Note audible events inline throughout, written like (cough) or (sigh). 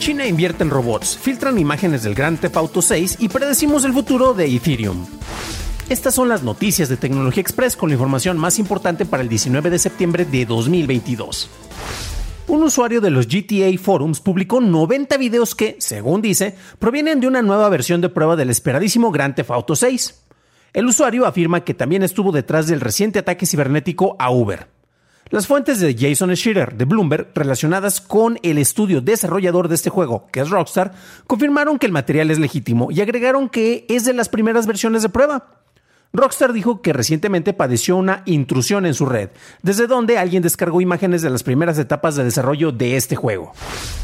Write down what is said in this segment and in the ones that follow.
China invierte en robots, filtran imágenes del Grand Theft Auto 6 y predecimos el futuro de Ethereum. Estas son las noticias de Tecnología Express con la información más importante para el 19 de septiembre de 2022. Un usuario de los GTA Forums publicó 90 videos que, según dice, provienen de una nueva versión de prueba del esperadísimo Grand Theft Auto 6. El usuario afirma que también estuvo detrás del reciente ataque cibernético a Uber. Las fuentes de Jason Schiller de Bloomberg, relacionadas con el estudio desarrollador de este juego, que es Rockstar, confirmaron que el material es legítimo y agregaron que es de las primeras versiones de prueba. Rockstar dijo que recientemente padeció una intrusión en su red, desde donde alguien descargó imágenes de las primeras etapas de desarrollo de este juego.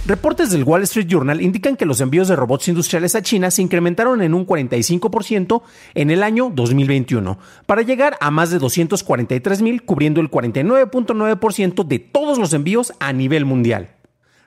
Reportes del Wall Street Journal indican que los envíos de robots industriales a China se incrementaron en un 45% en el año 2021, para llegar a más de 243 mil, cubriendo el 49.9% de todos los envíos a nivel mundial.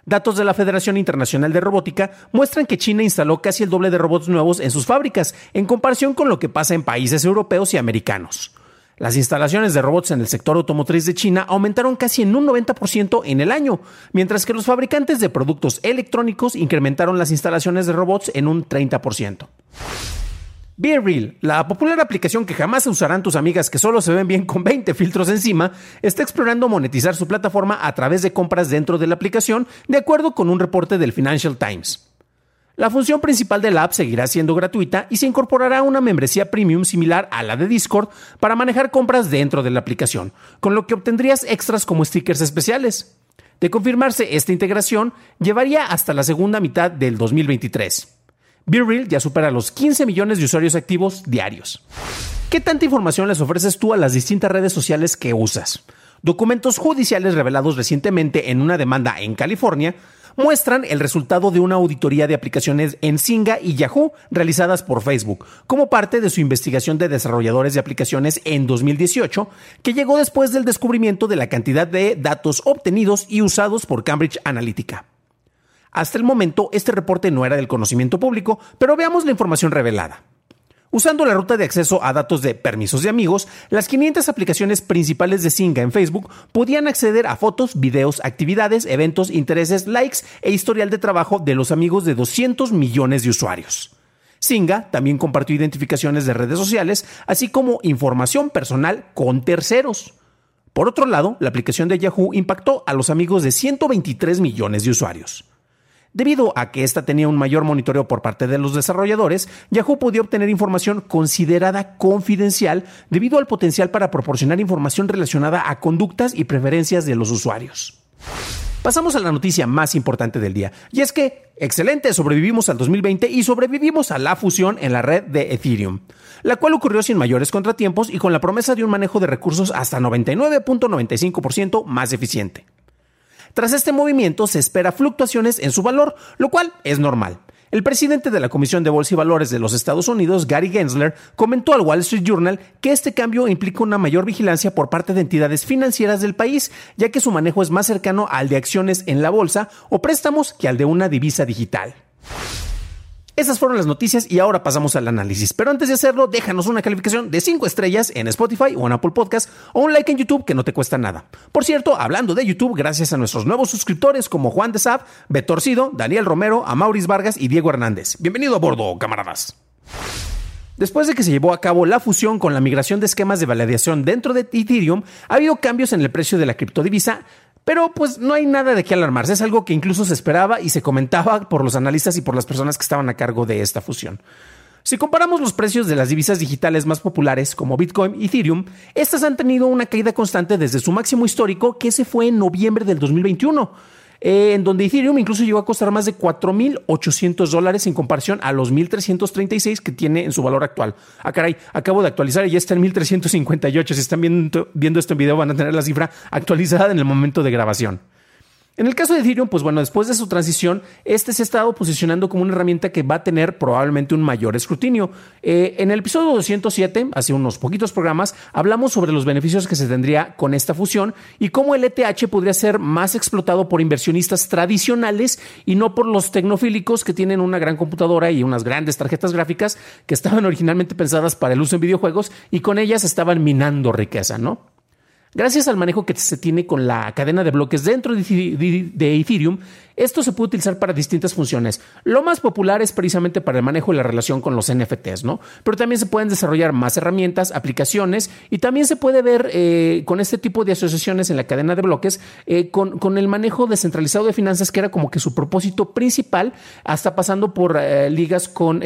Datos de la Federación Internacional de Robótica muestran que China instaló casi el doble de robots nuevos en sus fábricas, en comparación con lo que pasa en países europeos y americanos. Las instalaciones de robots en el sector automotriz de China aumentaron casi en un 90% en el año, mientras que los fabricantes de productos electrónicos incrementaron las instalaciones de robots en un 30%. Be Real, la popular aplicación que jamás usarán tus amigas que solo se ven bien con 20 filtros encima, está explorando monetizar su plataforma a través de compras dentro de la aplicación, de acuerdo con un reporte del Financial Times. La función principal de la app seguirá siendo gratuita y se incorporará una membresía premium similar a la de Discord para manejar compras dentro de la aplicación, con lo que obtendrías extras como stickers especiales. De confirmarse esta integración, llevaría hasta la segunda mitad del 2023. BeReal ya supera los 15 millones de usuarios activos diarios. ¿Qué tanta información les ofreces tú a las distintas redes sociales que usas? Documentos judiciales revelados recientemente en una demanda en California muestran el resultado de una auditoría de aplicaciones en Singa y Yahoo realizadas por Facebook, como parte de su investigación de desarrolladores de aplicaciones en 2018, que llegó después del descubrimiento de la cantidad de datos obtenidos y usados por Cambridge Analytica. Hasta el momento, este reporte no era del conocimiento público, pero veamos la información revelada. Usando la ruta de acceso a datos de permisos de amigos, las 500 aplicaciones principales de Singa en Facebook podían acceder a fotos, videos, actividades, eventos, intereses, likes e historial de trabajo de los amigos de 200 millones de usuarios. Singa también compartió identificaciones de redes sociales, así como información personal con terceros. Por otro lado, la aplicación de Yahoo impactó a los amigos de 123 millones de usuarios. Debido a que esta tenía un mayor monitoreo por parte de los desarrolladores, Yahoo podía obtener información considerada confidencial debido al potencial para proporcionar información relacionada a conductas y preferencias de los usuarios. Pasamos a la noticia más importante del día, y es que, excelente, sobrevivimos al 2020 y sobrevivimos a la fusión en la red de Ethereum, la cual ocurrió sin mayores contratiempos y con la promesa de un manejo de recursos hasta 99.95% más eficiente. Tras este movimiento se espera fluctuaciones en su valor, lo cual es normal. El presidente de la Comisión de Bolsa y Valores de los Estados Unidos, Gary Gensler, comentó al Wall Street Journal que este cambio implica una mayor vigilancia por parte de entidades financieras del país, ya que su manejo es más cercano al de acciones en la bolsa o préstamos que al de una divisa digital. Esas fueron las noticias y ahora pasamos al análisis. Pero antes de hacerlo, déjanos una calificación de 5 estrellas en Spotify o en Apple Podcast o un like en YouTube que no te cuesta nada. Por cierto, hablando de YouTube, gracias a nuestros nuevos suscriptores como Juan de Sab, Betorcido, Daniel Romero, Amauris Vargas y Diego Hernández. Bienvenido a bordo, camaradas. Después de que se llevó a cabo la fusión con la migración de esquemas de validación dentro de Ethereum, ha habido cambios en el precio de la criptodivisa pero pues no hay nada de qué alarmarse, es algo que incluso se esperaba y se comentaba por los analistas y por las personas que estaban a cargo de esta fusión. Si comparamos los precios de las divisas digitales más populares como Bitcoin y Ethereum, estas han tenido una caída constante desde su máximo histórico que se fue en noviembre del 2021. Eh, en donde Ethereum incluso llegó a costar más de 4.800 dólares en comparación a los 1.336 que tiene en su valor actual. Ah, caray, acabo de actualizar y ya está en 1.358. Si están viendo, viendo esto en video van a tener la cifra actualizada en el momento de grabación. En el caso de Ethereum, pues bueno, después de su transición, este se ha estado posicionando como una herramienta que va a tener probablemente un mayor escrutinio. Eh, en el episodio 207, hace unos poquitos programas, hablamos sobre los beneficios que se tendría con esta fusión y cómo el ETH podría ser más explotado por inversionistas tradicionales y no por los tecnofílicos que tienen una gran computadora y unas grandes tarjetas gráficas que estaban originalmente pensadas para el uso en videojuegos y con ellas estaban minando riqueza, ¿no? Gracias al manejo que se tiene con la cadena de bloques dentro de Ethereum, esto se puede utilizar para distintas funciones. Lo más popular es precisamente para el manejo y la relación con los NFTs, ¿no? Pero también se pueden desarrollar más herramientas, aplicaciones y también se puede ver eh, con este tipo de asociaciones en la cadena de bloques eh, con, el manejo descentralizado de finanzas, que era como que su propósito principal, hasta pasando por eh, ligas con,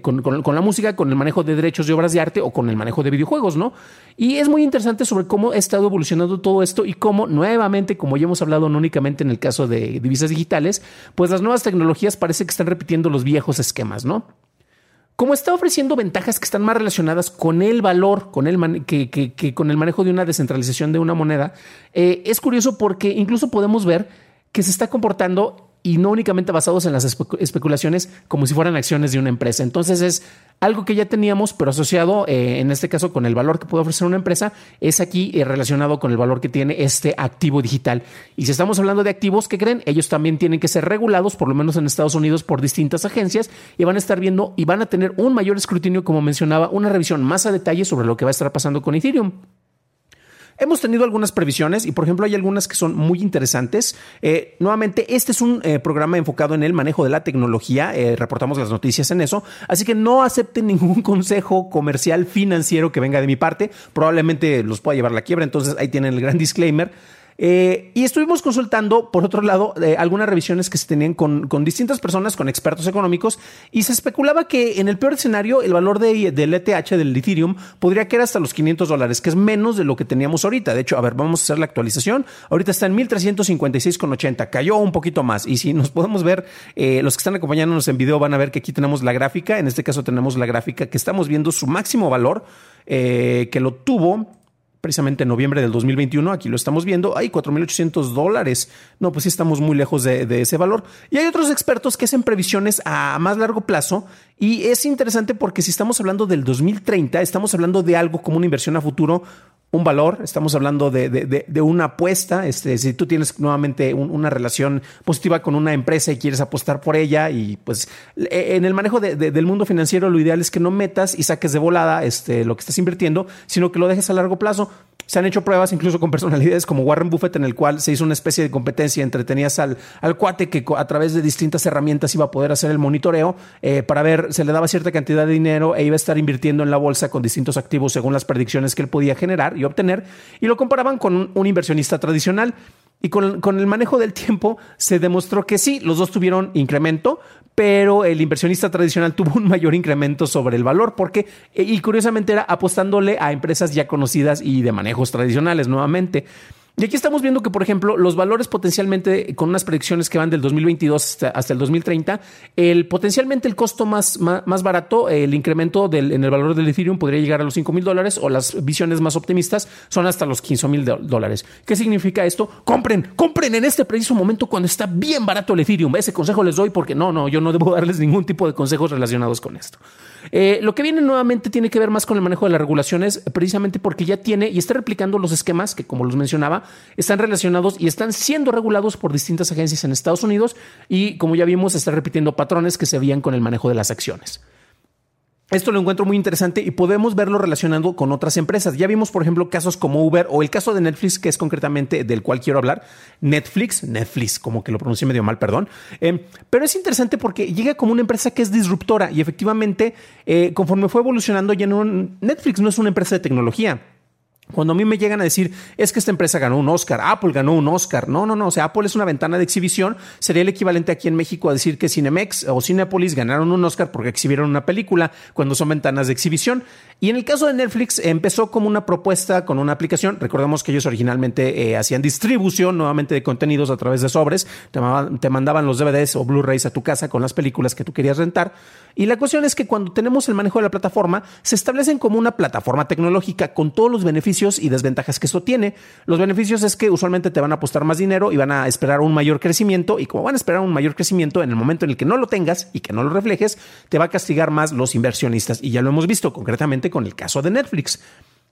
con, con la música, con el manejo de derechos de obras de arte o con el manejo de videojuegos, ¿no? Y es muy interesante sobre cómo ha evolucionando todo esto y cómo nuevamente, como ya hemos hablado no únicamente en el caso de divisas digitales, pues las nuevas tecnologías parece que están repitiendo los viejos esquemas, ¿no? Como está ofreciendo ventajas que están más relacionadas con el valor, con el que, con el manejo de una descentralización de una moneda, eh, es curioso porque incluso podemos ver que se está comportando y no únicamente basados en las especulaciones como si fueran acciones de una empresa. Entonces es algo que ya teníamos, pero asociado eh, en este caso con el valor que puede ofrecer una empresa, es aquí eh, relacionado con el valor que tiene este activo digital. Y si estamos hablando de activos, que creen? Ellos también tienen que ser regulados, por lo menos en Estados Unidos, por distintas agencias y van a estar viendo y van a tener un mayor escrutinio, como mencionaba, una revisión más a detalle sobre lo que va a estar pasando con Ethereum. Hemos tenido algunas previsiones y, por ejemplo, hay algunas que son muy interesantes. Eh, nuevamente, este es un eh, programa enfocado en el manejo de la tecnología. Eh, reportamos las noticias en eso. Así que no acepten ningún (laughs) consejo comercial financiero que venga de mi parte. Probablemente los pueda llevar la quiebra. Entonces, ahí tienen el gran disclaimer. Eh, y estuvimos consultando, por otro lado, eh, algunas revisiones que se tenían con, distintas personas, con expertos económicos, y se especulaba que en el peor escenario el valor de, del ETH, del Ethereum, podría caer hasta los 500 dólares, que es menos de lo que teníamos ahorita. De hecho, a ver, vamos a hacer la actualización. Ahorita está en 1356,80, cayó un poquito más. Y si nos podemos ver, eh, los que están acompañándonos en video van a ver que aquí tenemos la gráfica. En este caso tenemos la gráfica que estamos viendo su máximo valor, que lo tuvo precisamente en noviembre del 2021, aquí lo estamos viendo, hay 4.800 dólares. No, pues sí estamos muy lejos de, de, ese valor. Y hay otros expertos que hacen previsiones a más largo plazo y es interesante porque si estamos hablando del 2030, estamos hablando de algo como una inversión a futuro un valor, estamos hablando de, una apuesta. Este, si tú tienes nuevamente una relación positiva con una empresa y quieres apostar por ella, y pues e, en el manejo del mundo financiero, lo ideal es que no metas y saques de volada este, lo que estás invirtiendo, sino que lo dejes a largo plazo. Se han hecho pruebas incluso con personalidades como Warren Buffett, en el cual se hizo una especie de competencia entre tenías al, al cuate que a través de distintas herramientas iba a poder hacer el monitoreo eh, para ver, se le daba cierta cantidad de dinero e iba a estar invirtiendo en la bolsa con distintos activos según las predicciones que él podía generar y obtener, y lo comparaban con un, inversionista tradicional. Y con, con, el manejo del tiempo se demostró que sí, los dos tuvieron incremento, pero el inversionista tradicional tuvo un mayor incremento sobre el valor, porque, y curiosamente era apostándole a empresas ya conocidas y de manejos tradicionales nuevamente. Y aquí estamos viendo que, por ejemplo, los valores potencialmente, con unas predicciones que van del 2022 hasta, el 2030, el potencialmente el costo más, más, barato, el incremento del, en el valor del Ethereum podría llegar a los 5 mil dólares o las visiones más optimistas son hasta los 15 mil dólares. ¿Qué significa esto? Compren, compren en este preciso momento cuando está bien barato el Ethereum. Ese consejo les doy porque no, no, yo no debo darles ningún tipo de consejos relacionados con esto. Eh, lo que viene nuevamente tiene que ver más con el manejo de las regulaciones, precisamente porque ya tiene y está replicando los esquemas que, como los mencionaba, están relacionados y están siendo regulados por distintas agencias en Estados Unidos y, como ya vimos, está repitiendo patrones que se veían con el manejo de las acciones. Esto lo encuentro muy interesante y podemos verlo relacionando con otras empresas. Ya vimos, por ejemplo, casos como Uber o el caso de Netflix, que es concretamente del cual quiero hablar. Netflix, Netflix, como que lo pronuncié medio mal, perdón. Eh, pero es interesante porque llega como una empresa que es disruptora y efectivamente, eh, conforme fue evolucionando, ya no, Netflix no es una empresa de tecnología Cuando a mí me llegan a decir, es que esta empresa ganó un Oscar, Apple ganó un Oscar. No, no, no. O sea, Apple es una ventana de exhibición. Sería el equivalente aquí en México a decir que Cinemex o Cinepolis ganaron un Oscar porque exhibieron una película cuando son ventanas de exhibición. Y en el caso de Netflix, empezó como una propuesta con una aplicación. Recordemos que ellos originalmente eh, hacían distribución nuevamente de contenidos a través de sobres. Te, te mandaban los DVDs o Blu-rays a tu casa con las películas que tú querías rentar. Y la cuestión es que cuando tenemos el manejo de la plataforma, se establecen como una plataforma tecnológica con todos los beneficios y desventajas que esto tiene. Los beneficios es que usualmente te van a apostar más dinero y van a esperar un mayor crecimiento y como van a esperar un mayor crecimiento en el momento en el que no lo tengas y que no lo reflejes, te va a castigar más los inversionistas. Y ya lo hemos visto concretamente con el caso de Netflix.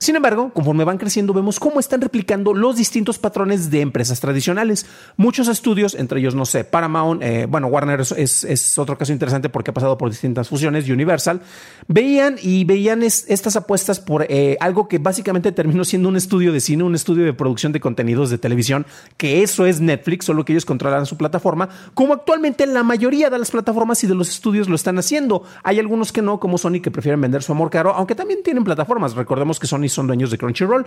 Sin embargo, conforme van creciendo, vemos cómo están replicando los distintos patrones de empresas tradicionales. Muchos estudios, entre ellos, no sé, Paramount, eh, bueno, Warner es, otro caso interesante porque ha pasado por distintas fusiones, Universal, veían y veían estas apuestas por eh, algo que básicamente terminó siendo un estudio de cine, un estudio de producción de contenidos de televisión, que eso es Netflix, solo que ellos controlan su plataforma, como actualmente la mayoría de las plataformas y de los estudios lo están haciendo. Hay algunos que no, como Sony, que prefieren vender su amor caro, aunque también tienen plataformas. Recordemos que Sony son dueños de Crunchyroll.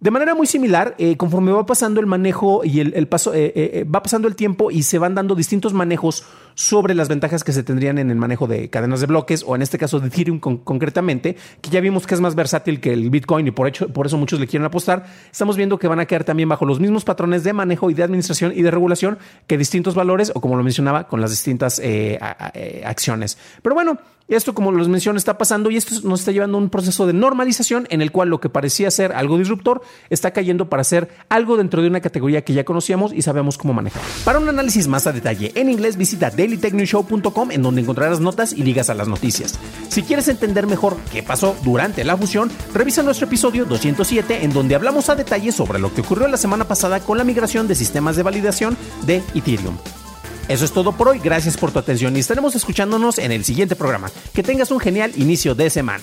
De manera muy similar, eh, conforme va pasando el manejo y el, paso, eh, eh, va pasando el tiempo y se van dando distintos manejos sobre las ventajas que se tendrían en el manejo de cadenas de bloques o en este caso de Ethereum concretamente, que ya vimos que es más versátil que el Bitcoin y por, hecho, por eso muchos le quieren apostar. Estamos viendo que van a quedar también bajo los mismos patrones de manejo y de administración y de regulación que distintos valores o como lo mencionaba con las distintas acciones. Pero bueno, esto, como los mencioné, está pasando y esto nos está llevando a un proceso de normalización en el cual lo que parecía ser algo disruptor está cayendo para ser algo dentro de una categoría que ya conocíamos y sabemos cómo manejar. Para un análisis más a detalle en inglés, visita dailytechnewshow.com en donde encontrarás notas y ligas a las noticias. Si quieres entender mejor qué pasó durante la fusión, revisa nuestro episodio 207 en donde hablamos a detalle sobre lo que ocurrió la semana pasada con la migración de sistemas de validación de Ethereum. Eso es todo por hoy, gracias por tu atención y estaremos escuchándonos en el siguiente programa. Que tengas un genial inicio de semana.